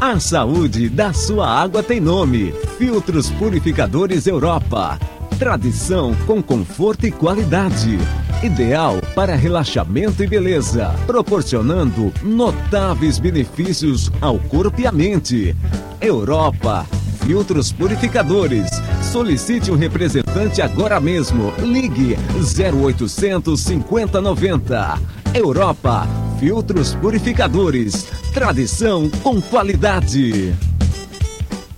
A saúde da sua água tem nome. Filtros Purificadores Europa. Tradição com conforto e qualidade. Ideal para relaxamento e beleza, proporcionando notáveis benefícios ao corpo e à mente. Europa Filtros Purificadores. Solicite um representante agora mesmo. Ligue 0800 5090. Europa Filtros Purificadores. Tradição com qualidade.